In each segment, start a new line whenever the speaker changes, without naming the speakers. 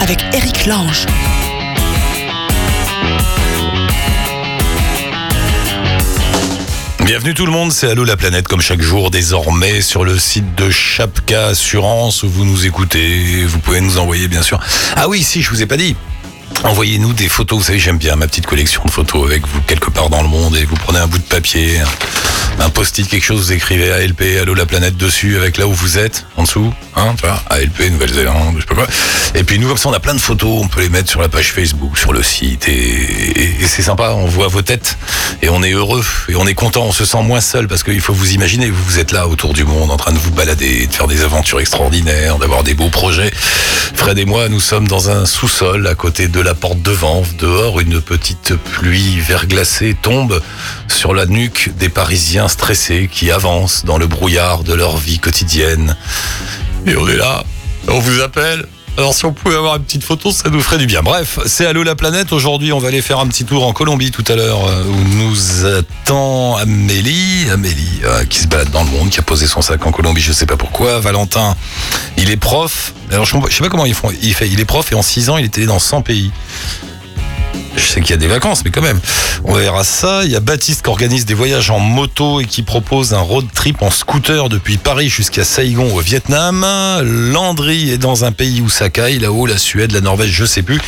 avec Eric Lange.
Bienvenue tout le monde, c'est Allô la planète comme chaque jour désormais sur le site de Chapka Assurance où vous nous écoutez, vous pouvez nous envoyer bien sûr. Ah oui, si je vous ai pas dit. Envoyez-nous des photos, vous savez j'aime bien ma petite collection de photos avec vous quelque part dans le monde et vous prenez un bout de papier, un post-it, quelque chose, vous écrivez ALP, Allô la planète dessus, avec là où vous êtes, en dessous, hein, tu vois, ALP, Nouvelle-Zélande, je sais pas quoi. Et puis nous, comme ça, on a plein de photos, on peut les mettre sur la page Facebook, sur le site, et, et- c'est sympa, on voit vos têtes, et on est heureux, et on est content, on se sent moins seul, parce qu'il faut vous imaginer, vous êtes là autour du monde, en train de vous balader, de faire des aventures extraordinaires, d'avoir des beaux projets. Fred et moi, nous sommes dans un sous-sol, à côté de la porte devant, dehors, une petite pluie verglacée tombe sur la nuque des Parisiens stressés qui avancent dans le brouillard de leur vie quotidienne. Et on est là, on vous appelle. Alors si on pouvait avoir une petite photo, ça nous ferait du bien. Bref, c'est Allô la planète. Aujourd'hui, on va aller faire un petit tour en Colombie tout à l'heure, euh, où nous attend Amélie, Amélie euh, qui se balade dans le monde, qui a posé son sac en Colombie, je sais pas pourquoi. Valentin, il est prof. Alors je, sais pas comment font. Il fait, il est prof et en 6 ans, il était dans 100 pays. Je sais qu'il y a des vacances, mais quand même. On verra ça. Il y a Baptiste qui organise des voyages en moto et qui propose un road trip en scooter depuis Paris jusqu'à Saigon au Vietnam. Landry est dans un pays où ça caille, là-haut, la Suède, la Norvège, je sais plus.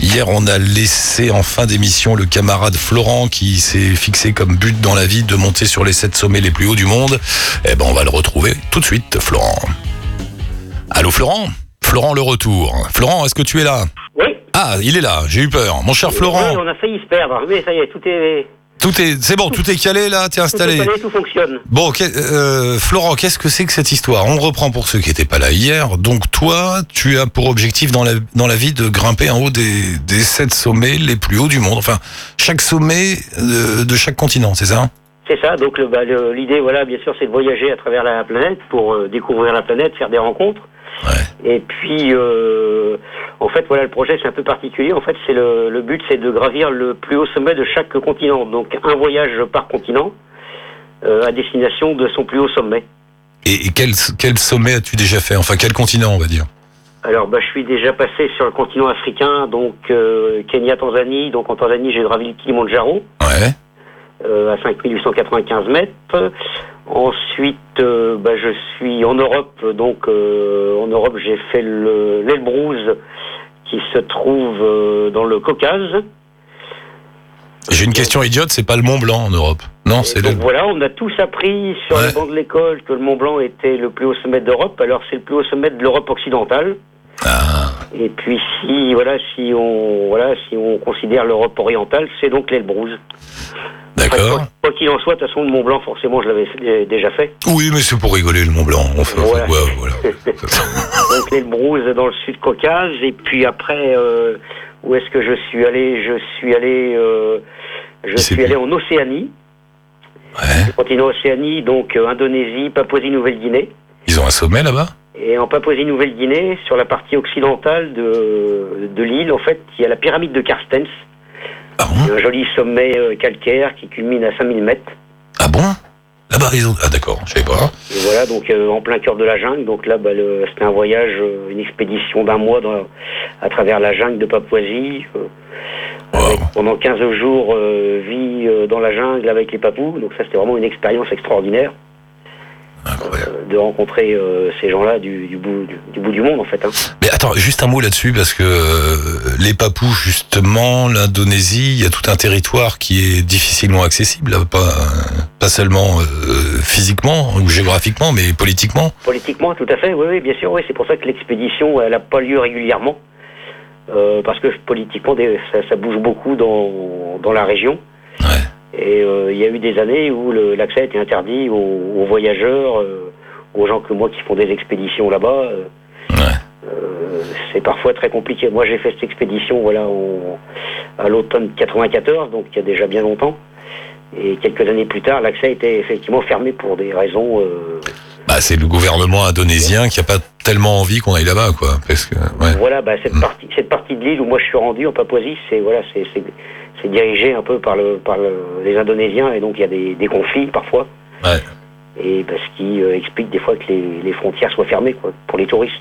Hier, on a laissé en fin d'émission le camarade Florent qui s'est fixé comme but dans la vie de monter sur les sept sommets les plus hauts du monde. Eh ben, on va le retrouver tout de suite, Florent. Allô, Florent? Florent, le retour. Florent, est-ce que tu es là?
Oui.
ah, il est là, j'ai eu peur. Mon cher Florent,
Oui, on a failli se perdre. Oui, ça y est, tout est.
tout est, c'est bon, tout est calé là, t'es
Tout est
installé.
calé, tout fonctionne.
Bon, euh, Florent, qu'est-ce que c'est que cette histoire? On reprend pour ceux qui n'étaient pas là hier. Donc toi, tu as pour objectif dans la, dans la vie de grimper en haut des, des sept sommets les plus hauts du monde. Enfin, chaque sommet de, de chaque continent, c'est ça?
C'est ça. Donc bah, l'idée, voilà, bien sûr, c'est de voyager à travers la planète pour euh, découvrir la planète, faire des rencontres.
Ouais.
Et puis, euh, en fait, voilà, le projet, c'est un peu particulier. En fait, c'est le, le but, c'est de gravir le plus haut sommet de chaque continent. Donc un voyage par continent euh, à destination de son plus haut sommet.
Et, et quel, quel sommet as-tu déjà fait? Enfin, quel continent, on va dire?
Alors, bah, je suis déjà passé sur le continent africain, donc euh, Kenya, Tanzanie. Donc en Tanzanie, j'ai gravi le Kilimanjaro.
Ouais.
Euh, à 5895 mètres. Ensuite, euh, bah, je suis en Europe, donc euh, en Europe, j'ai fait le- l'Elbrouz qui se trouve euh, dans le Caucase.
J'ai une question idiote, c'est pas le Mont Blanc en Europe. Non, c'est
donc
le...
voilà, on a tous appris sur
Ouais.
les bancs de l'école que le Mont Blanc était le plus haut sommet d'Europe. Alors c'est le plus haut sommet de l'Europe occidentale.
Ah,
Et puis si voilà, si on voilà, si on considère l'Europe orientale, c'est donc l'Elbrouz. Enfin,
d'accord.
quoi qu'il en soit, de toute façon, le Mont Blanc, forcément, je l'avais déjà fait.
Oui, mais c'est pour rigoler le Mont Blanc. On fait, on fait
Voilà.
quoi, voilà.
donc l'Elbrouz dans le sud Caucase et puis après euh, où est-ce que je suis allé? Je suis allé euh, je suis allé en Océanie
Ouais.
continent Océanie donc euh, Indonésie Papouasie-Nouvelle-Guinée
Ils ont un sommet là-bas?
Et en Papouasie-Nouvelle-Guinée sur la partie occidentale de, de l'île en fait il y a la pyramide de Carstens
Ah bon
un joli sommet euh, calcaire qui culmine à 5000 mètres
Ah bon Là-bas, ils ont... Ah d'accord, je sais pas.
Et voilà, donc euh, en plein cœur de la jungle. Donc là, bah, le- c'était un voyage, euh, une expédition d'un mois dans- à travers la jungle de Papouasie. euh,
Wow.
avec pendant 15 jours, vie dans la jungle avec les papous. Donc ça, c'était vraiment une expérience extraordinaire. Euh, de rencontrer euh, ces gens-là du, du bout, du, du bout du monde, en fait. hein.
Mais attends, juste un mot là-dessus, parce que euh, les Papous, justement, l'Indonésie, il y a tout un territoire qui est difficilement accessible, là, pas, pas seulement physiquement ou géographiquement, mais politiquement.
Politiquement, tout à fait, oui, oui bien sûr. Oui, c'est pour ça que l'expédition, elle n'a pas lieu régulièrement. Parce que politiquement, ça, ça bouge beaucoup dans, dans la région.
Ouais.
Et euh, il y a eu des années où l'accès été interdit aux, aux voyageurs, euh, aux gens comme moi qui font des expéditions là-bas. euh,
Ouais.
c'est parfois très compliqué. Moi, j'ai fait cette expédition voilà, à l'automne 94, donc il y a déjà bien longtemps. Et quelques années plus tard, l'accès était effectivement fermé pour des raisons. euh,
Bah, c'est le gouvernement indonésien qui a pas tellement envie qu'on aille là-bas, quoi. Parce que, ouais.
Voilà, bah, cette
Mm.
partie, cette partie de l'île où moi je suis rendu en Papouasie, c'est voilà, c'est c'est- dirigé un peu par le par le- les Indonésiens et donc il y a des, des conflits parfois.
Ouais.
Et parce qui euh, explique des fois que les, les frontières soient fermées quoi, pour les touristes.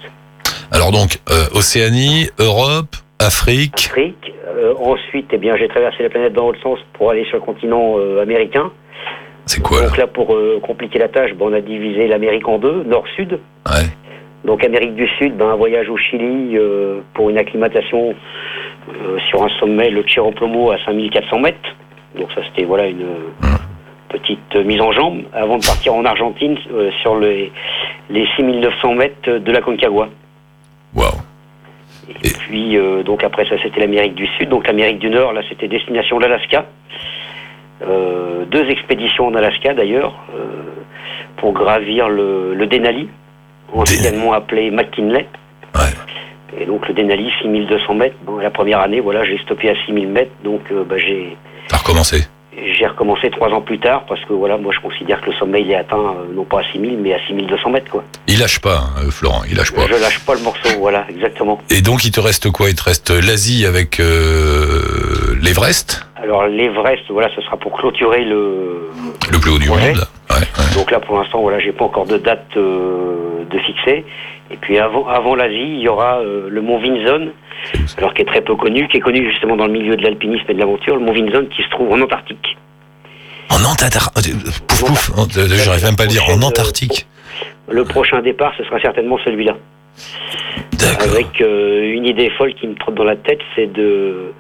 Alors donc, euh, Océanie, Europe, Afrique.
Afrique. Euh, ensuite, eh bien, j'ai traversé la planète dans l'autre sens pour aller sur le continent américain.
C'est quoi là
Donc là, pour compliquer la tâche, ben, on a divisé l'Amérique en deux, nord-sud.
Ouais.
Donc Amérique du Sud, ben, un voyage au Chili euh, pour une acclimatation euh, sur un sommet, le Chirroplomo à 5400 mètres. Donc ça c'était voilà une euh, petite euh, mise en jambe avant de partir en Argentine euh, sur les, les 6900 mètres de la Concagua.
Waouh.
Et puis donc après ça c'était l'Amérique du Sud, donc l'Amérique du Nord là c'était destination l'Alaska. Deux expéditions en Alaska d'ailleurs pour gravir le, le Denali, anciennement appelé McKinley.
Ouais.
Et donc le Denali 6200 mètres. Bon, la première année voilà j'ai stoppé à 6000 mètres donc euh, bah, j'ai
T'as recommencé.
j'ai recommencé trois ans plus tard parce que voilà moi je considère que le sommet il est atteint euh, non pas à 6000 mais à 6200 mètres quoi.
Il lâche pas, hein, euh, Florent, il lâche pas.
Je lâche pas le morceau voilà exactement.
Et donc, il te reste quoi? Il te reste l'Asie avec euh, l'Everest,
Alors l'Everest voilà ce sera pour clôturer le
le plus haut du monde. Ouais, ouais.
Donc là, pour l'instant, voilà, j'ai pas encore de date euh, de fixer. Et puis avant, avant l'Asie, il y aura euh, le mont Vinson, alors qui est très peu connu, qui est connu justement dans le milieu de l'alpinisme et de l'aventure, le mont Vinson qui se trouve en Antarctique.
En Antarctique. Pouf, pouf. euh, J'arrive même pas à le dire. En Antarctique.
Le prochain départ, ce sera certainement celui-là.
D'accord.
Avec euh, une idée folle qui me trotte dans la tête, c'est de...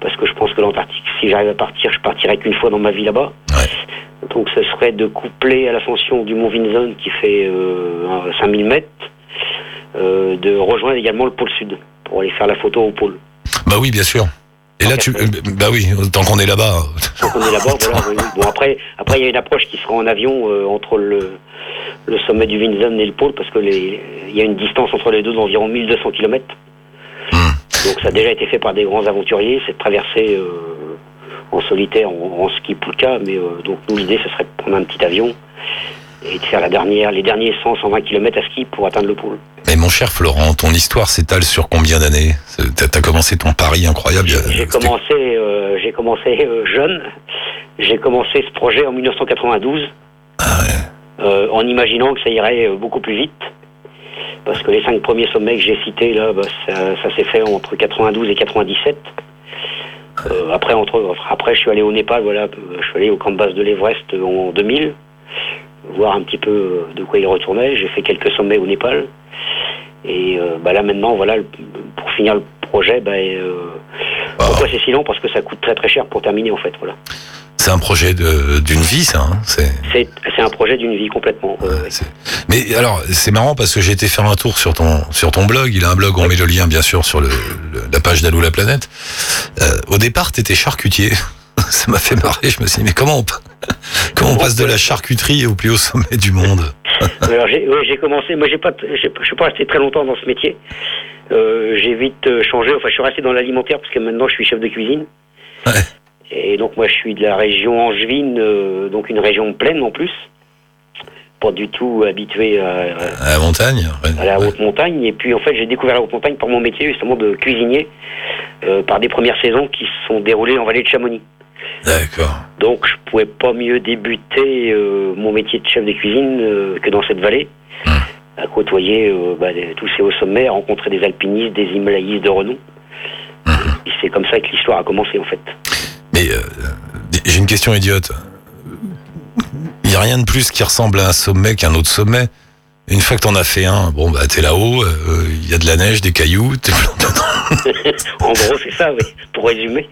Parce que je pense que l'Antarctique, si j'arrive à partir, je partirai qu'une fois dans ma vie là-bas.
Ouais.
Donc ce serait de coupler à l'ascension du mont Vinson qui fait euh, un 5000 mètres, euh, de rejoindre également le pôle sud pour aller faire la photo au pôle.
Bah oui, bien sûr. Et là, tu. euh, Bah oui, tant qu'on est là-bas.
Donc on est là-bas, voilà. oui. Bon après, après il y a une approche qui sera en avion euh, entre le, le sommet du Vinson et le pôle parce que les, il y a une distance entre les deux d'environ 1200 km. Donc ça a déjà été fait par des grands aventuriers, c'est de traverser euh, en solitaire, en, en ski Pulka, mais euh, donc nous l'idée ce serait de prendre un petit avion et de faire la dernière, les derniers 100, 120 km à ski pour atteindre le pôle.
Mais mon cher Florent, ton histoire s'étale sur combien d'années? T'as commencé ton pari incroyable.
J'ai commencé, euh, j'ai commencé euh, jeune. J'ai commencé ce projet en 1992,
Ah ouais.
en imaginant que ça irait beaucoup plus vite. Parce que les cinq premiers sommets que j'ai cités là, bah, ça, s'est fait entre 92 et 97. Euh, après, entre, après, je suis allé au Népal, voilà, je suis allé au camp de base de l'Everest en 2000, voir un petit peu euh, de quoi il retournait. J'ai fait quelques sommets au Népal. Et euh, bah là maintenant, voilà, pour finir le projet, bah, pourquoi c'est si long? Parce que ça coûte très très cher pour terminer en fait. Voilà.
C'est un projet d'une vie, ça. hein, c'est-
un projet d'une vie complètement. euh,
Ouais, Mais alors, c'est marrant parce que j'ai été faire un tour sur ton sur ton blog. Il a un blog, on met le lien bien sûr sur le, le- la page d'Allo la planète. Euh, au départ, t'étais charcutier. Ça m'a fait marrer. Je me suis dit mais comment on, comment on passe de la charcuterie au plus haut sommet du monde
Alors j'ai ouais, commencé, moi j'ai pas, je suis pas resté très longtemps dans ce métier. Euh, j'ai vite changé. Enfin, je suis resté dans l'alimentaire parce que maintenant je suis chef de cuisine.
Ouais.
Et donc moi je suis de la région angevine, euh, donc une région pleine en plus, pas du tout habitué à,
À la montagne. ouais.
à la
Ouais.
haute montagne. Et puis en fait j'ai découvert la haute montagne par mon métier justement de cuisinier, euh, par des premières saisons qui se sont déroulées en vallée de Chamonix.
D'accord.
Donc je pouvais pas mieux débuter euh, mon métier de chef de cuisine que dans cette vallée, à côtoyer bah, tous ces hauts sommets, à rencontrer des alpinistes, des himalayistes de renom. Et c'est comme ça que l'histoire a commencé en fait.
Mais euh, j'ai une question idiote. Il n'y a rien de plus qui ressemble à un sommet qu'un autre sommet. Une fois que t'en as fait un, bon bah t'es là-haut, euh, il y a de la neige, des cailloux, t'es
en gros c'est ça, oui, pour résumer.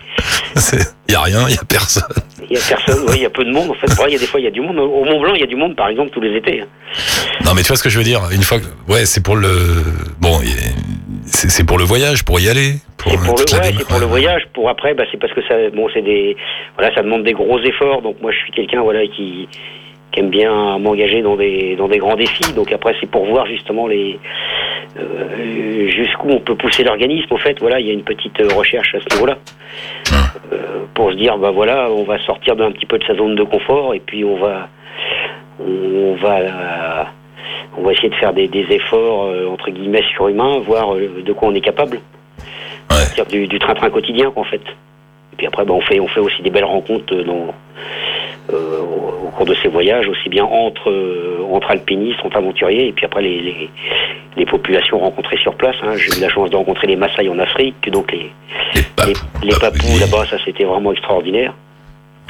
Il y a rien, il y a personne.
Il y a personne, il y a peu de monde en fait. Il y a des fois il y a du monde. Au Mont Blanc il y a du monde par exemple tous les étés. hein.
Non mais tu vois ce que je veux dire Une fois que ouais, c'est pour le bon, c'est pour le voyage, pour y aller.
C'est pour, le,
toute la
ouais,
déma-
c'est pour le voyage. Pour après, bah, c'est parce que ça, bon, c'est des, voilà, ça demande des gros efforts. Donc moi, je suis quelqu'un, voilà, qui, qui aime bien m'engager dans des, dans des grands défis. Donc après, c'est pour voir justement les, euh, jusqu'où on peut pousser l'organisme. En fait, voilà, il y a une petite recherche à ce niveau-là Euh, pour se dire, bah voilà, on va sortir d'un petit peu de sa zone de confort et puis on va, on va. euh, on va essayer de faire des, des efforts euh, entre guillemets surhumains, voir euh, de quoi on est capable
Ouais.
du, train-train quotidien, quoi, en fait. Et puis après, bah, on, fait, on fait aussi des belles rencontres euh, dans, euh, au, cours de ces voyages, aussi bien entre, euh, entre alpinistes, entre aventuriers, et puis après les, les, les populations rencontrées sur place. hein. J'ai eu la chance de rencontrer les Maasai en Afrique, donc les,
Les
les,
papous.
les Papous
Papouasies.
là-bas, ça c'était vraiment extraordinaire.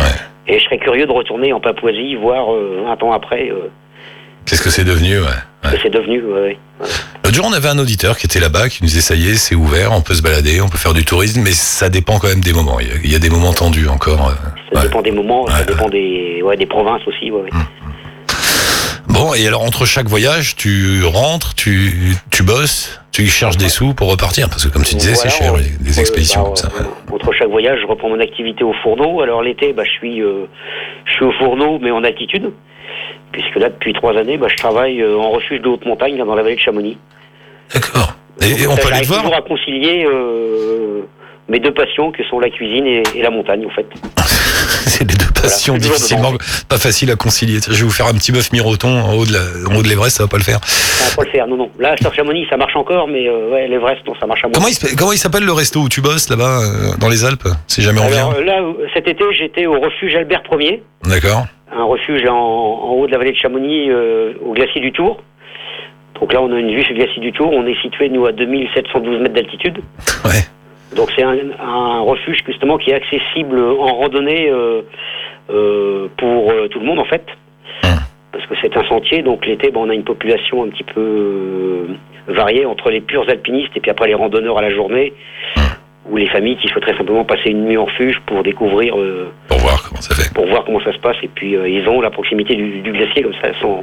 Ouais.
Et je serais curieux de retourner en Papouasie, voir euh, 20 ans après
Qu'est-ce que c'est devenu, ouais.
ce que c'est devenu. ouais, ouais.
Jour, on avait un auditeur qui était là-bas, qui nous disait, ça y est, c'est ouvert, on peut se balader, on peut faire du tourisme, mais ça dépend quand même des moments. Il y a, des moments tendus encore. euh,
Ça
ouais.
dépend des moments, ça dépend des, ouais, des provinces aussi. ouais, ouais.
Bon, et alors entre chaque voyage, tu rentres, tu, tu bosses, tu cherches des sous pour repartir, parce que comme tu disais,
Voilà,
c'est cher,
on-
les, expéditions
bah,
comme ça.
euh, Entre chaque voyage, je reprends mon activité au fourneau. Alors l'été, bah, je suis, euh, je suis au fourneau, mais en altitude, puisque là, depuis trois années, bah, je travaille en refuge de haute montagne, là, dans la vallée de Chamonix.
D'accord. Et, et on peut aller voir
toujours à concilier euh, mes deux passions, que sont la cuisine et, et la montagne, en fait.
C'est les deux passions
Voilà,
difficilement, pas faciles à concilier. Je vais vous faire un petit bœuf miroton en haut de la- en haut de l'Everest, ça va pas le faire.
Ça va pas le faire, non, non. Là, sur Chamonix, ça marche encore, mais euh, ouais, l'Everest, non, ça marche à moins.
Comment il, s'appelle- comment il s'appelle le resto où tu bosses là-bas, euh, dans les Alpes Si jamais on
Alors
vient.
euh, là, euh, cet été, j'étais au refuge Albert Ier.
D'accord.
un refuge en, en haut de la vallée de Chamonix, euh, au glacier du Tour. Donc là, on a une vue sur le glacier du Tour. On est situé, nous, à 2712 mètres d'altitude.
Ouais.
Donc c'est un, un refuge, justement, qui est accessible en randonnée euh, euh, pour euh, tout le monde, en fait.
Hum.
Parce que c'est un sentier. Donc l'été, ben, on a une population un petit peu variée entre les purs alpinistes et puis après les randonneurs à la journée. Ou les familles qui souhaiteraient simplement passer une nuit en refuge pour découvrir euh,
Pour voir comment ça fait.
pour voir comment ça se passe. Et puis, euh, ils ont la proximité du, du glacier, comme ça, sont...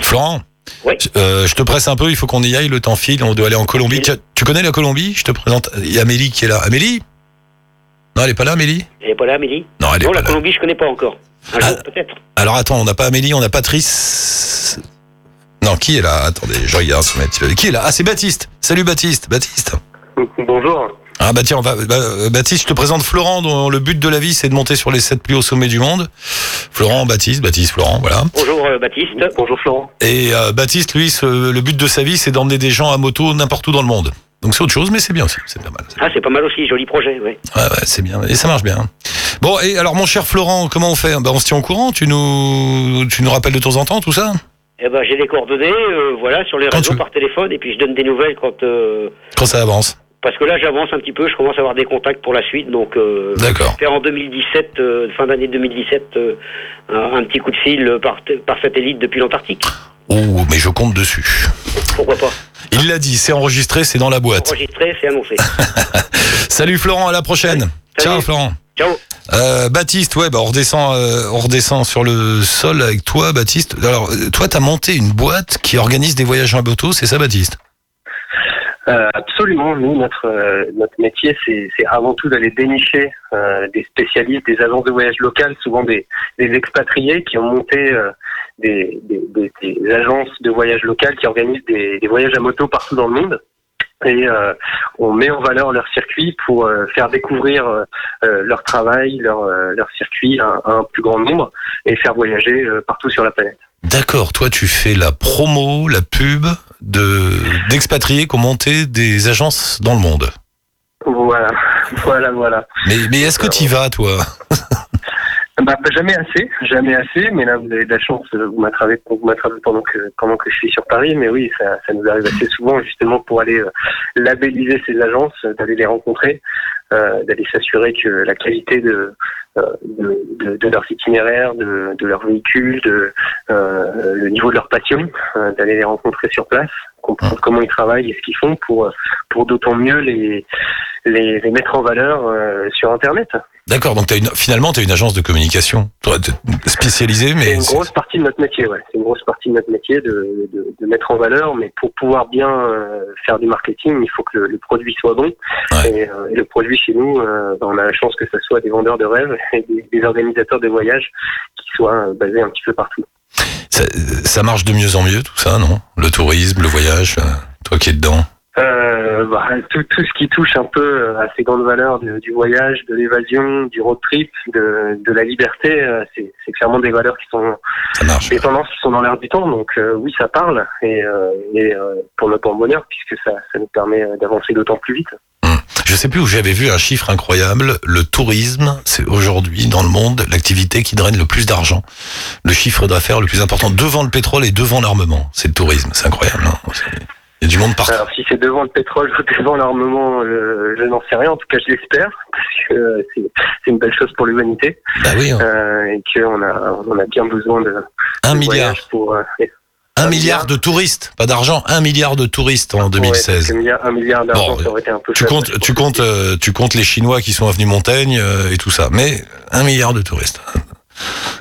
Florent
Oui.
euh, je te presse un peu, il faut qu'on y aille, le temps file, on doit aller en Colombie. Tu, tu connais la Colombie? Je te présente. Il y a Amélie qui est là. Amélie? Non, elle est pas là, Amélie?
Elle est pas là, Amélie?
Non, elle est
Non,
pas
la
là.
Colombie, je connais pas encore. Un
Ah.
jour, peut-être.
Alors attends, on n'a pas Amélie, on a Patrice. Non, qui est là? Attendez, je regarde sur mes petits- Qui est là? Ah, c'est Baptiste. Salut Baptiste. Baptiste.
Bonjour.
Ah bah tiens, on va, bah, euh, Baptiste, je te présente Florent, dont le but de la vie, c'est de monter sur les sept plus hauts sommets du monde. Florent, Baptiste, Baptiste, Florent, voilà.
Bonjour, euh, Baptiste.
Bonjour Florent.
Et euh, Baptiste, lui, ce- le but de sa vie, c'est d'emmener des gens à moto n'importe où dans le monde. Donc c'est autre chose, mais c'est bien aussi, c'est pas mal.
Ah, c'est pas mal aussi, joli projet, oui.
Ouais, ouais, c'est bien, et ça marche bien. Bon, et alors mon cher Florent, comment on fait? Bah, On se tient au courant Tu nous, tu nous rappelles de temps en temps tout ça?
Eh ben, j'ai des coordonnées, euh, voilà, sur les
Quand
réseaux par téléphone, et puis je donne des nouvelles quand... euh,
Quand ça avance
parce que là, j'avance un petit peu, je commence à avoir des contacts pour la suite, donc... Euh,
D'accord.
faire en 2017, euh, fin d'année 2017, euh, un, un petit coup de fil par, par satellite depuis l'Antarctique.
Oh, mais je compte dessus.
Pourquoi pas
Il l'a dit, c'est enregistré, c'est dans la boîte.
Enregistré, c'est annoncé.
Salut Florent, à la prochaine.
Salut.
Ciao Florent.
Ciao
Euh, Baptiste, ouais, bah on redescend, euh, on redescend sur le sol avec toi, Baptiste. Alors, euh, toi, t'as monté une boîte qui organise des voyages en bateau, c'est ça, Baptiste?
Euh, absolument, nous, notre, euh, notre métier, c'est avant tout d'aller dénicher euh, des spécialistes, des agences de voyage locales, souvent des, des expatriés qui ont monté euh, des, des, des- agences de voyage locales qui organisent des, voyages à moto partout dans le monde. Et euh, on met en valeur leur circuit pour euh, faire découvrir leur travail, leur, leur circuit à, à un plus grand nombre et faire voyager partout sur la planète.
D'accord, toi, tu fais la promo, la pub de d'expatriés qui ont monté des agences dans le monde.
Voilà, voilà, voilà.
Mais, mais est-ce que tu y vas, toi
Bah, jamais assez, jamais assez, mais là vous avez de la chance, vous m'attrapez pendant que pendant que je suis sur Paris, mais oui, ça, ça nous arrive assez souvent justement pour aller euh, labelliser ces agences, d'aller les rencontrer, euh, d'aller s'assurer que la qualité de, de, de, de leurs itinéraires, de, de leurs véhicules, de euh, le niveau de leur passion, euh, d'aller les rencontrer sur place, comprendre comment ils travaillent et ce qu'ils font pour euh, pour d'autant mieux les les, les mettre en valeur euh, sur Internet.
D'accord, donc as une, finalement, tu as une agence de communication spécialisée,
C'est
mais
une grosse partie de notre métier, ouais. C'est une grosse partie de notre métier de, de, de mettre en valeur, mais pour pouvoir bien euh, faire du marketing, il faut que le, le produit soit bon.
Ouais.
Et, euh, et le produit chez nous, euh, ben, on a la chance que ce soit des vendeurs de rêves et des, des organisateurs de voyages qui soient euh, basés un petit peu partout.
ça, ça marche de mieux en mieux, tout ça, non? Le tourisme, le voyage, euh, toi qui es dedans?
Euh, bah, tout, tout ce qui touche un peu à ces grandes valeurs de- du voyage, de l'évasion, du road trip, de, de la liberté, c'est c'est clairement des valeurs qui sont des tendances qui sont dans l'air du temps. Donc euh, oui, ça parle et, euh, et pour notre bon bonheur puisque ça, ça nous permet d'avancer d'autant plus vite.
Je sais plus où j'avais vu un chiffre incroyable. Le tourisme, c'est aujourd'hui dans le monde l'activité qui draine le plus d'argent. Le chiffre d'affaires le plus important devant le pétrole et devant l'armement. C'est le tourisme. C'est incroyable. hein. Il y a du monde partout.
Alors si c'est devant le pétrole ou devant l'armement, euh, je n'en sais rien. En tout cas, je l'espère parce que euh, c'est une belle chose pour l'humanité
Bah oui, hein.
euh, et qu'on a on a bien besoin de,
un
de
milliard.
pour euh,
Un
un
milliard
milliard.
de touristes, pas d'argent, un milliard de touristes en
ouais,
2016.
parce que un milliard, d'argent,
Bon,
ça aurait été un peu.
Tu comptes, tu comptes, euh, tu comptes les Chinois qui sont avenus Montaigne euh, et tout ça, mais un milliard de touristes.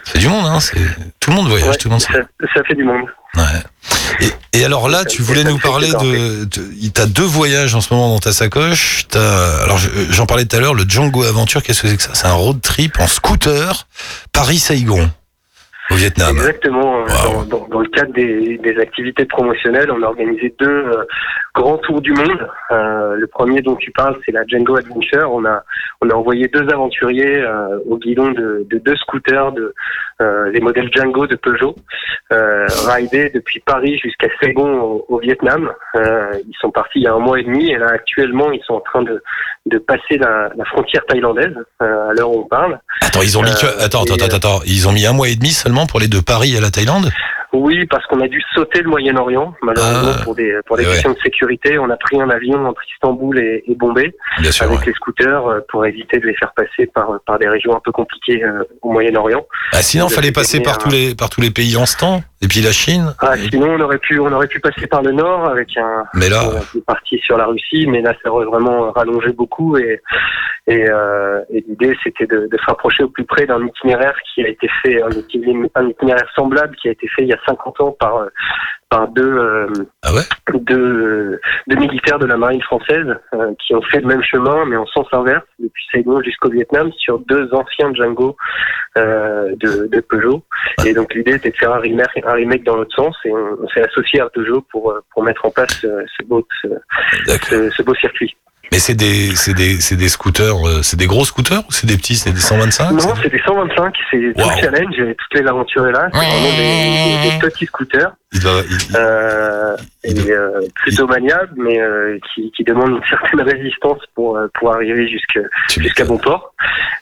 C'est du monde, hein. C'est tout le monde voyage,
Ouais,
tout le monde.
ça, ça fait du monde.
Ouais. Et, et alors là,
Ça-
tu voulais nous parler de, de- t'as deux voyages en ce moment dans ta sacoche. T'as, alors je- j'en parlais tout à l'heure, le Django Aventure. Qu'est-ce que c'est que ça? C'est un road trip en scooter Paris-Saigon au Vietnam.
Exactement.
Wow.
Dans, dans- dans le cadre des, des activités promotionnelles, on a organisé deux euh, grands tours du monde. Euh, le premier dont tu parles, c'est la Django Adventure. On a on a envoyé deux aventuriers euh, au guidon de, de deux scooters, de les modèles Django de Peugeot, rider depuis Paris jusqu'à Saigon au, au Vietnam. Ils sont partis il y a un mois et demi et là actuellement ils sont en train de de passer la, la frontière thaïlandaise à l'heure où on parle.
Attends, ils ont mis que, attends, attends, attends, attends, ils ont mis un mois et demi seulement pour les de Paris à la Thaïlande.
Oui, parce qu'on a dû sauter le Moyen-Orient, malheureusement
Ah.
pour des pour des
Eh ouais.
questions de sécurité. On a pris un avion entre Istanbul et, et Bombay
Bien sûr.
avec
ouais.
les scooters euh, pour éviter de les faire passer par par des régions un peu compliquées euh, au Moyen-Orient.
Ah, sinon,
Vous
fallait passer par
un-
tous les par tous les pays en ce temps. Et puis la Chine.
Ah,
Et-
sinon on aurait pu on aurait pu passer par le nord avec un
Mais là,
on parti sur la Russie, mais là ça aurait vraiment rallongé beaucoup et et, euh, et l'idée c'était de, de se rapprocher au plus près d'un itinéraire qui a été fait un itinéraire, un itinéraire semblable qui a été fait il y a 50 ans par euh, par deux euh,
ah ouais?
deux, deux militaires de la marine française euh, qui ont fait le même chemin mais en sens inverse depuis Saigon jusqu'au Vietnam sur deux anciens Django euh, de, de Peugeot et donc l'idée était de faire un remake, un remake dans l'autre sens et on, on s'est associé à Peugeot pour euh, pour mettre en place euh, ce beau ce,
D'accord.
ce, ce beau circuit.
Mais c'est des c'est des c'est des scooters, euh, c'est des gros scooters ou c'est des petits, c'est des 125
Non,
c'est-
des 125, c'est tout
Wow.
le challenge, et toutes les aventures est là, c'est vraiment des, des- petits scooters.
il doit- il-
euh, et euh, plutôt maniable, mais euh, qui, qui demande une certaine résistance pour pour arriver jusqu'à
m'étonnes.
bon port.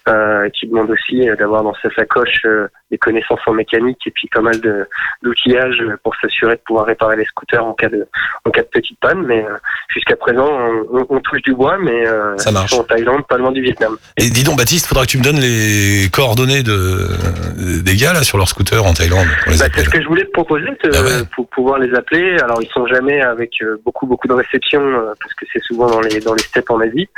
Euh, qui demande aussi euh, d'avoir dans sa sacoche euh, des connaissances en mécanique et puis pas mal d'outillage pour s'assurer de pouvoir réparer les scooters en cas de en cas de petite panne. Mais jusqu'à présent, on, touche du bois, mais
Ça marche.
en Thaïlande, pas loin du Vietnam.
Et dis donc Baptiste, faudra que tu me donnes les coordonnées de des gars là sur leur scooter en Thaïlande
Bah, c'est ce que je voulais te proposer te-
Ah ouais.
pour pouvoir les appeler. Alors ils sont jamais avec beaucoup beaucoup de réception parce que c'est souvent dans les dans les steppes en Asie,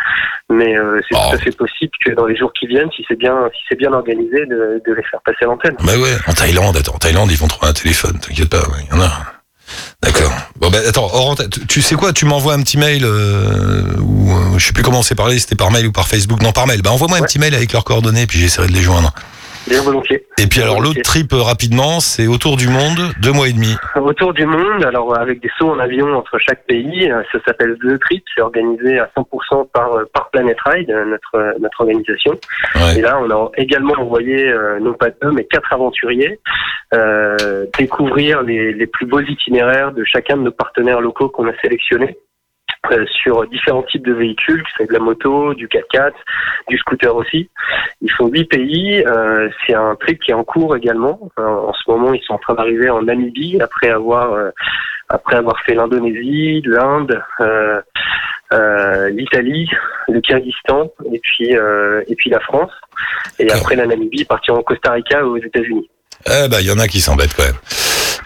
mais c'est
Oh.
tout à fait possible que dans les jours qui viennent, si c'est bien si c'est bien organisé, de, de les faire passer à l'antenne.
Bah ouais, en Thaïlande, attends, en Thaïlande, ils vont trouver un téléphone, t'inquiète pas, il y en a. D'accord. Bon bah attends, tu- sais quoi, tu m'envoies un petit mail euh, ou euh, je sais plus comment c'est parlé, c'était par mail ou par Facebook. Non, par mail. Bah envoie-moi un petit mail avec leurs coordonnées puis j'essaierai de les joindre.
Bien volontiers.
Et puis alors l'autre trip euh, rapidement, c'est autour du monde, deux mois et demi.
Autour du monde, alors euh, avec des sauts en avion entre chaque pays, euh, ça s'appelle The Trip, c'est organisé à 100% par par Planet Ride, notre notre organisation.
Ouais.
Et là, on a également envoyé non pas deux, mais quatre aventuriers euh, découvrir les, les plus beaux itinéraires de chacun de nos partenaires locaux qu'on a sélectionnés. Euh, sur différents types de véhicules, que c'est de la moto, du 4x4, du scooter aussi. Ils font huit pays. euh, c'est un trip qui est en cours également. Euh, en ce moment, ils sont en train d'arriver en Namibie après avoir euh, après avoir fait l'Indonésie, l'Inde, euh, euh, l'Italie, le Kyrgyzstan et puis euh, et puis la France. Et après la Namibie, partir en Costa Rica ou aux États-Unis.
Eh bah il y en a qui s'embêtent quand même.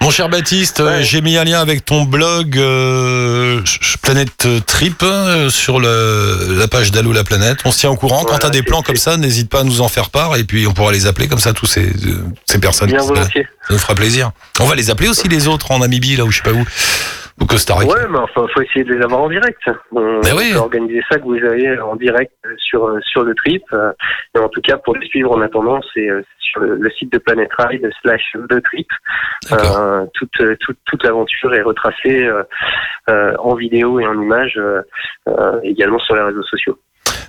Mon cher Baptiste, euh,
Ouais.
j'ai mis un lien avec ton blog euh, Planète Trip euh, sur le, la page d'Allo la planète. On se tient au courant. Quand t'as des plans comme ça, n'hésite pas à nous en faire part et puis on pourra les appeler comme ça tous ces, euh, ces personnes.
Bien volontiers.
Ça nous fera plaisir. On va les appeler aussi les autres en Namibie là où je sais pas où, au Costa Rica.
Ouais, mais enfin, faut essayer de les avoir en direct. On,
oui.
peut organiser ça que vous avez en direct sur sur le trip. euh, Et en tout cas, pour les suivre en attendant, c'est euh, sur le, le site de Planet Ride slash The Trip. Euh, toute toute toute l'aventure est retracée euh, en vidéo et en images, euh, également sur les réseaux sociaux.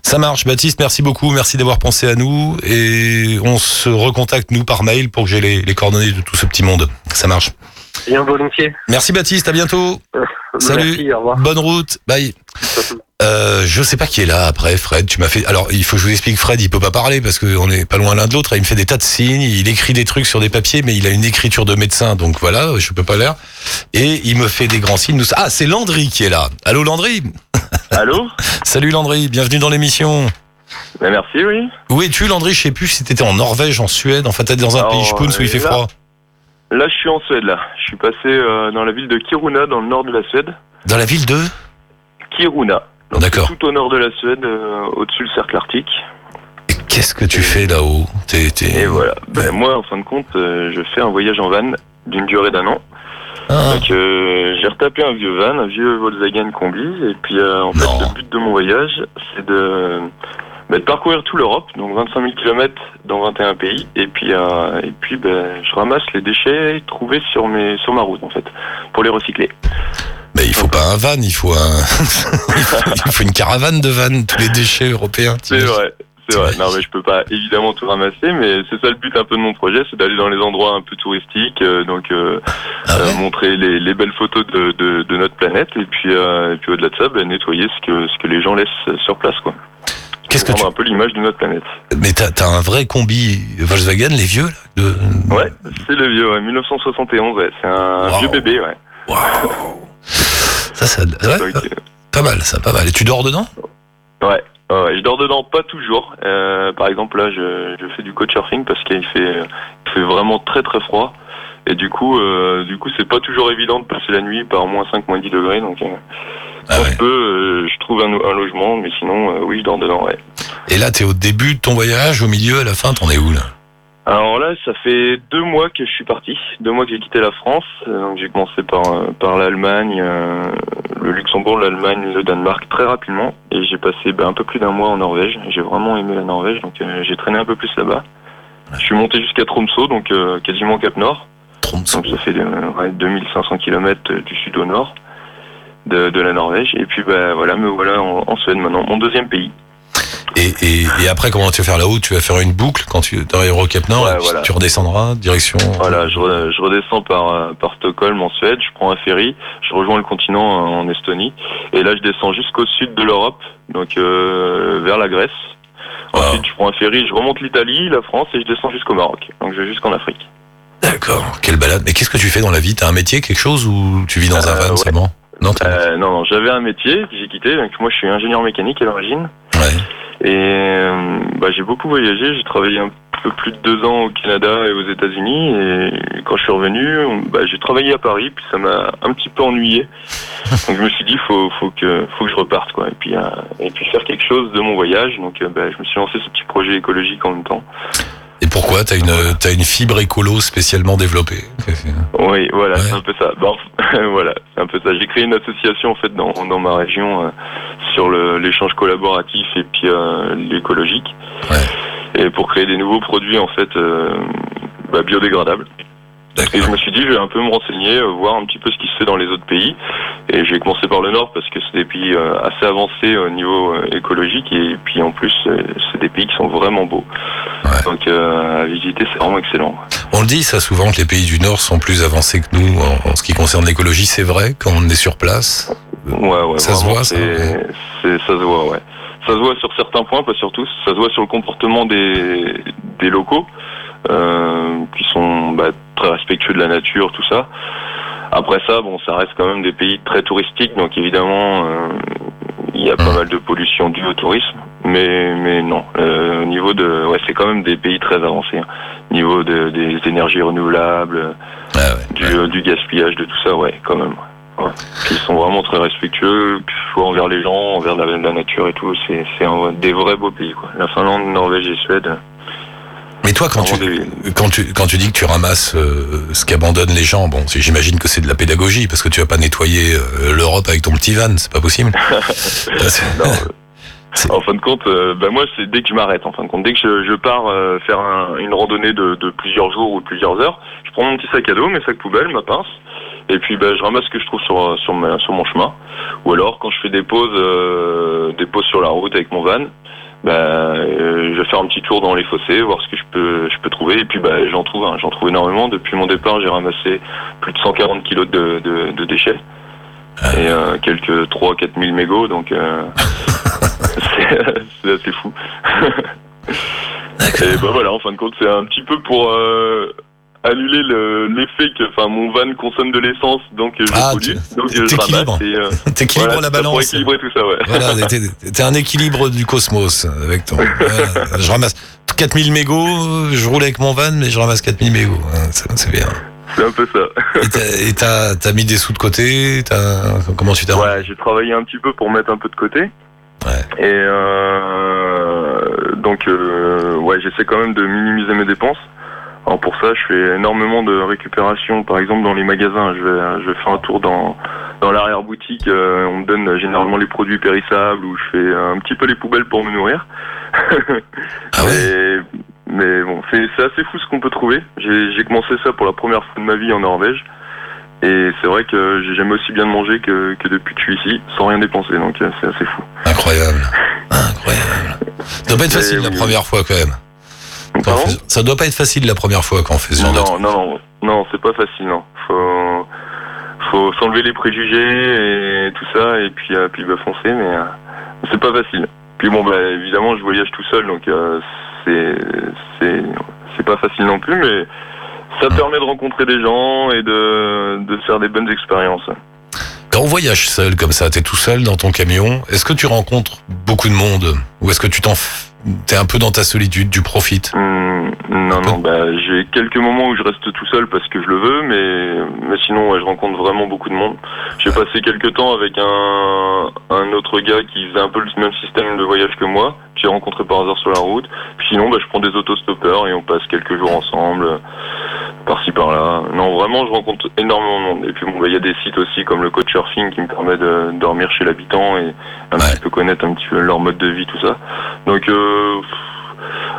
Ça marche, Baptiste. Merci beaucoup. Merci d'avoir pensé à nous et on se recontacte nous par mail pour que j'ai les, les coordonnées de tout ce petit monde. Ça marche.
Bien volontiers.
Merci Baptiste. À bientôt. Salut.
Merci, au revoir.
Bonne route. Bye. Euh, je sais pas qui est là après, Fred. Tu m'as fait. Alors, il faut que je vous explique. Fred, il peut pas parler parce qu'on est pas loin l'un de l'autre. Il me fait des tas de signes. Il écrit des trucs sur des papiers, mais il a une écriture de médecin, donc voilà, je peux pas l'air. Et il me fait des grands signes. Nous- Ah, c'est Landry qui est là. Allô, Landry?
Allô?
Salut Landry. Bienvenue dans l'émission.
ben Merci, oui.
Où es-tu, Landry? Je sais plus si t'étais en Norvège, en Suède. Enfin, t'es dans un
Alors,
pays Spoons où il fait
là-
froid.
Là, je suis en Suède, là. Je suis passé euh, dans la ville de Kiruna, dans le nord de la Suède.
Dans la ville de.
Kiruna. Donc,
D'accord.
Tout au nord de la Suède, euh, au-dessus du cercle arctique.
Et Qu'est-ce que tu fais là-haut? T'es- t'es-
Et voilà. Ben, moi, en fin de compte, euh, je fais un voyage en van d'une durée d'un an.
Ah,
Donc, j'ai retapé un vieux van, un vieux Volkswagen Combi. Et puis, en fait, le but de mon voyage, c'est de, de parcourir toute l'Europe, donc 25 000 km dans 21 pays. Et puis, euh, et puis ben, je ramasse les déchets trouvés sur, mes, sur ma route, en fait, pour les recycler.
mais il faut pas un van, il faut un. il, faut, il faut une caravane de vannes, tous les déchets européens.
C'est vrai. C'est vrai. Non, mais je peux pas évidemment tout ramasser, mais c'est ça le but un peu de mon projet, c'est d'aller dans les endroits un peu touristiques, euh, donc euh,
Ah ouais
euh, montrer les, les belles photos de, de, de notre planète, et puis, et puis au-delà de ça, ben, nettoyer ce que ce que les gens laissent sur place, quoi.
Qu'est-ce que
Rendre
tu.
un peu l'image de notre planète.
Mais t'as un vrai combi Volkswagen, les vieux là de...
Ouais, c'est le vieux, ouais, 1971, ouais. C'est un
Wow.
vieux bébé, ouais.
Waouh Ça, ça. ouais, pas mal, ça, pas mal. Et tu dors dedans?
Ouais. Ouais, je dors dedans pas toujours. Euh, par exemple, là, je, je fais du couchsurfing parce qu'il fait, il fait vraiment très très froid. Et du coup, euh, du coup, c'est pas toujours évident de passer la nuit par moins 5, moins 10 degrés. Donc, euh,
Ah ouais.
je peux, euh, je trouve un, un logement, mais sinon, euh, oui, je dors dedans, ouais.
Et là, t'es au début de ton voyage, au milieu, à la fin, t'en es où là?
Alors là, ça fait deux mois que je suis parti, deux mois que j'ai quitté la France. Donc j'ai commencé par par l'Allemagne, euh, le Luxembourg, l'Allemagne, le Danemark très rapidement, et j'ai passé ben, un peu plus d'un mois en Norvège. J'ai vraiment aimé la Norvège, donc j'ai traîné un peu plus là-bas. Je suis monté jusqu'à Tromsø, donc quasiment Cap Nord. Donc ça fait euh, ouais, 2500 km du sud au nord de, de la Norvège. Et puis ben voilà, me voilà en, en Suède maintenant, mon deuxième pays.
Et, et, et après, comment tu vas faire là-haut? Tu vas faire une boucle quand tu arriveras au Cap Nord
Ouais, voilà.
tu redescendras, direction.
Voilà, je, re- je redescends par, euh, par Stockholm en Suède, je prends un ferry, je rejoins le continent en Estonie, et là je descends jusqu'au sud de l'Europe, donc euh, vers la Grèce. Ensuite, je prends un ferry, je remonte l'Italie, la France, et je descends jusqu'au Maroc. Donc je vais jusqu'en Afrique.
D'accord, quelle balade. Mais qu'est-ce que tu fais dans la vie? T'as un métier, quelque chose ou tu vis dans un
Euh,
van
ouais.
seulement? Non,
Euh, non, non, j'avais un métier que j'ai quitté, donc moi je suis ingénieur mécanique à l'origine,
ouais.
et euh, bah, j'ai beaucoup voyagé, j'ai travaillé un peu plus de deux ans au Canada et aux États-Unis, et quand je suis revenu, bah, j'ai travaillé à Paris, puis ça m'a un petit peu ennuyé. Donc je me suis dit, faut, faut que, faut que je reparte, quoi, et puis, euh, et puis faire quelque chose de mon voyage. Donc euh, bah, je me suis lancé ce petit projet écologique en même temps.
Et pourquoi T'as une, t'as une fibre écolo spécialement développée
Oui, voilà,
Ouais.
c'est un peu ça. Bon, voilà, c'est un peu ça. J'ai créé une association en fait dans, dans ma région euh, sur l'échange collaboratif et puis euh, l'écologique. Et pour créer des nouveaux produits en fait euh, bah, biodégradables. Et je me suis dit, je vais un peu me renseigner, euh, voir un petit peu ce qui se fait dans les autres pays. Et j'ai commencé par le Nord parce que c'est des pays euh, assez avancés au niveau euh, écologique. Et puis en plus, c'est des pays qui sont vraiment beaux.
Ouais.
Donc euh, à visiter, c'est vraiment excellent.
On le dit ça souvent que les pays du Nord sont plus avancés que nous en, en ce qui concerne l'écologie. C'est vrai quand on est sur place?
Ouais, ouais,
Ça se voit, ça, ouais.
se voit, ouais. Ça se voit sur certains points, pas sur tous. Ça se voit sur le comportement des, des locaux, qui sont bah, très respectueux de la nature, tout ça. Après ça, bon, ça reste quand même des pays très touristiques, donc évidemment, euh, il y a pas
Mm.
mal de pollution due au tourisme. Mais, mais non, euh, au niveau de, ouais, c'est quand même des pays très avancés. hein. Au niveau de, des énergies renouvelables,
Ah ouais.
du, euh, du gaspillage, de tout ça, ouais, quand même. Ouais. Ils sont vraiment très respectueux, soit envers les gens, envers la, la nature et tout. C'est, c'est des vrais beaux pays, quoi. La Finlande, Norvège et Suède.
Mais toi, quand tu, quand tu quand tu dis que tu ramasses euh, ce qu'abandonnent les gens, bon, j'imagine que c'est de la pédagogie parce que tu vas pas nettoyer euh, l'Europe avec ton petit van, c'est pas possible.
Non, en fin de compte, euh, bah moi, c'est dès que je m'arrête. En fin de compte, dès que je, je pars euh, faire un- une randonnée de, de plusieurs jours ou de plusieurs heures, je prends mon petit sac à dos, mes sacs poubelles, ma pince, et puis bah, je ramasse ce que je trouve sur sur, ma- sur mon chemin. Ou alors, quand je fais des pauses, des pauses sur la route avec mon van, bah, euh, je vais faire un petit tour dans les fossés, voir ce que je peux je peux trouver. Et puis bah, j'en trouve, hein, j'en trouve énormément. Depuis mon départ, j'ai ramassé plus de 140 kilos de, de, de déchets. et euh, quelques 3-4 000 mégots, donc euh, c'est c'est assez fou. et bah voilà, en fin de compte, c'est un petit peu pour annuler le- l'effet que, enfin, mon van consomme de l'essence, donc euh, je
Ah,
pollue, donc je
t'équilibres.
ramasse et euh, voilà,
la
Pour
balance.
équilibrer tout ça, ouais.
Voilà, t'es- un équilibre du cosmos avec ton. voilà. je ramasse 4000 mégots, je roule avec mon van, mais je ramasse 4000 mégots. hein, c'est bien.
C'est un peu ça.
Et t'as- mis des sous de côté t'as- Comment tu t'es
Ouais, j'ai travaillé un petit peu pour mettre un peu de côté.
Ouais.
Et euh, donc, euh, ouais, j'essaie quand même de minimiser mes dépenses. Alors pour ça, je fais énormément de récupération. Par exemple, dans les magasins, je vais, je vais faire un tour dans dans l'arrière boutique. euh, on me donne généralement les produits périssables ou je fais un petit peu les poubelles pour me nourrir.
Ah ouais
mais, mais bon, c'est assez fou ce qu'on peut trouver. J'ai j'ai commencé ça pour la première fois de ma vie en Norvège. Et c'est vrai que j'ai jamais aussi bien mangé que, que depuis que je suis ici, sans rien dépenser, donc euh, c'est assez fou.
Incroyable. Incroyable. Ça doit pas être facile la première fois quand même.
Pardon
fait- ça doit pas être facile la première fois quand on fait ce genre de
non,
truc.
non, non, non, c'est pas facile, non. Faut, faut s'enlever les préjugés et tout ça, et puis, euh, puis bah, foncer, mais euh, c'est pas facile. Puis bon, bah, évidemment, je voyage tout seul, donc euh, c'est, c'est, pas facile non plus, mais ça permet de rencontrer des gens et de, de faire des bonnes expériences.
Quand on voyage seul comme ça, t'es tout seul dans ton camion, est-ce que tu rencontres beaucoup de monde? Ou est-ce que tu t'en t'es un peu dans ta solitude, tu profites
Hum, non, non, bah, j'ai quelques moments où je reste tout seul parce que je le veux, mais, mais sinon, ouais, je rencontre vraiment beaucoup de monde. J'ai passé quelques temps avec un, un autre gars qui faisait un peu le même système de voyage que moi, j'ai rencontré par hasard sur la route. Puis sinon, bah, je prends des autostoppeurs et on passe quelques jours ensemble, euh, par-ci par-là. Non, vraiment, je rencontre énormément de monde. Et puis bon, bah, il y a des sites aussi comme le Couchsurfing qui me permet de dormir chez l'habitant et un
Ouais.
petit peu connaître un petit peu leur mode de vie, tout ça. Donc, euh,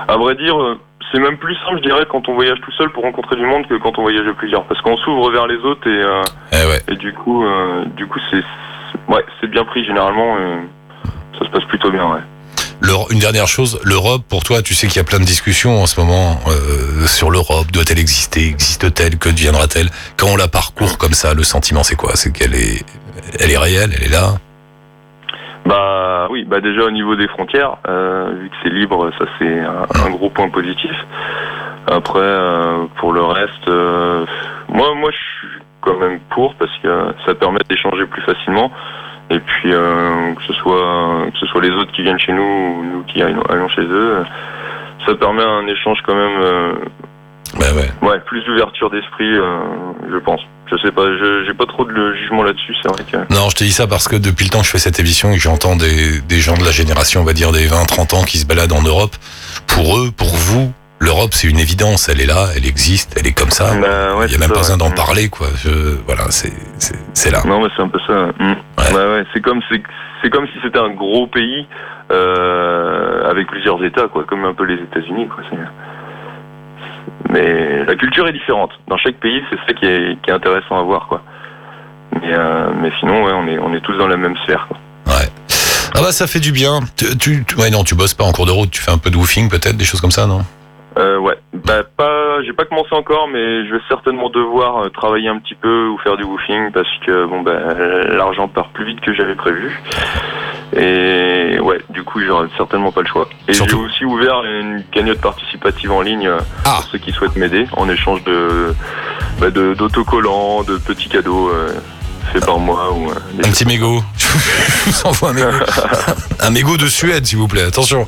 à vrai dire, euh, c'est même plus simple, je dirais, quand on voyage tout seul pour rencontrer du monde que quand on voyage à plusieurs, parce qu'on s'ouvre vers les autres et, euh,
Eh ouais.
et du coup, euh, du coup, c'est ouais, c'est bien pris généralement. ça se passe plutôt bien, ouais.
Une dernière chose, l'Europe, pour toi, tu sais qu'il y a plein de discussions en ce moment euh, sur l'Europe. Doit-elle exister Existe-t-elle Que deviendra-t-elle? Quand on la parcourt comme ça, le sentiment, c'est quoi? C'est qu'elle est, elle est réelle, elle est là?
Bah oui, bah déjà au niveau des frontières, euh, vu que c'est libre, ça c'est un, un gros point positif. Après, euh, pour le reste, moi, moi, je suis quand même pour parce que ça permet d'échanger plus facilement. Et puis euh, que ce soit que ce soit les autres qui viennent chez nous ou nous qui allons chez eux, ça permet un échange quand même, euh,
Bah ouais.
ouais, plus d'ouverture d'esprit, euh, je pense. Je sais pas, je- j'ai pas trop de jugement là-dessus, c'est vrai que.
Non, je te dis ça parce que depuis le temps que je fais cette émission et que j'entends des, des gens de la génération, on va dire des 20-30 ans qui se baladent en Europe, pour eux, pour vous, l'Europe c'est une évidence, elle est là, elle existe, elle est comme ça.
Bah, ouais,
Il y a même
ça,
pas besoin
ouais.
d'en
Mm.
parler, quoi. Je, voilà, c'est, là.
Non, mais c'est un peu ça. Mm.
Ouais.
Ouais, ouais. C'est comme c'est comme si c'était un gros pays euh, avec plusieurs États, quoi, comme un peu les États-Unis, quoi. Mais la culture est différente. Dans chaque pays, c'est ça qui est, qui est intéressant à voir, quoi. Mais, euh, mais sinon, ouais, on est on est tous dans la même sphère. Quoi.
Ouais. Ah bah ça fait du bien. Tu- ouais non, tu bosses pas en cours de route, tu fais un peu de woofing peut-être, des choses comme ça, non?
Euh, ouais, bah pas, j'ai pas commencé encore, mais je vais certainement devoir euh, travailler un petit peu ou faire du woofing parce que bon bah l'argent part plus vite que j'avais prévu. Et ouais, du coup j'aurai certainement pas le choix. Et j'ai aussi ouvert une cagnotte participative en ligne euh,
Ah.
pour ceux qui souhaitent m'aider en échange de bah, de- d'autocollants, de, petits cadeaux euh, faits par moi ou euh,
Un petit mégot. Je vous envoie un mégot. un mégot de Suède, s'il vous plaît. Attention.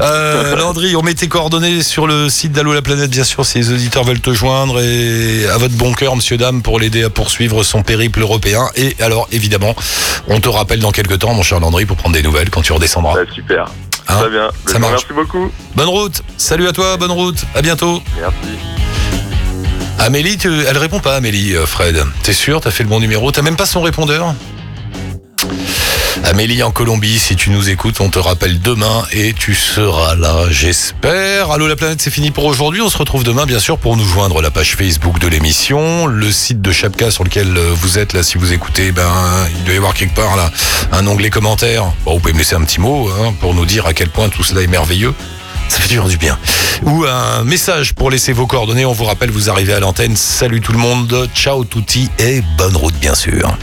Euh, Landry, on met tes coordonnées sur le site d'Allo la planète, bien sûr, si les auditeurs veulent te joindre. Et à votre bon cœur, monsieur, dame, pour l'aider à poursuivre son périple européen. Et alors, évidemment, on te rappelle dans quelques temps, mon cher Landry, pour prendre des nouvelles quand tu redescendras.
Ouais, super.
Hein
Très bien.
Ça marche.
Merci beaucoup.
Bonne route. Salut à toi, bonne route. À bientôt.
Merci.
Amélie, elle répond pas, Amélie, euh, Fred. T'es sûr? T'as fait le bon numéro? T'as même pas son répondeur? Amélie en Colombie, si tu nous écoutes, on te rappelle demain et tu seras là, j'espère. Allô la planète, c'est fini pour aujourd'hui. On se retrouve demain, bien sûr, pour nous joindre la page Facebook de l'émission, le site de Chapka sur lequel euh, vous êtes là, si vous écoutez, ben il doit y avoir quelque part là un onglet commentaire. Vous pouvez me laisser un petit mot hein, pour nous dire à quel point tout cela est merveilleux. Ça fait toujours du bien. Ou un message pour laisser vos coordonnées. On vous rappelle, vous arrivez à l'antenne. Salut tout le monde. Ciao touti et bonne route bien sûr.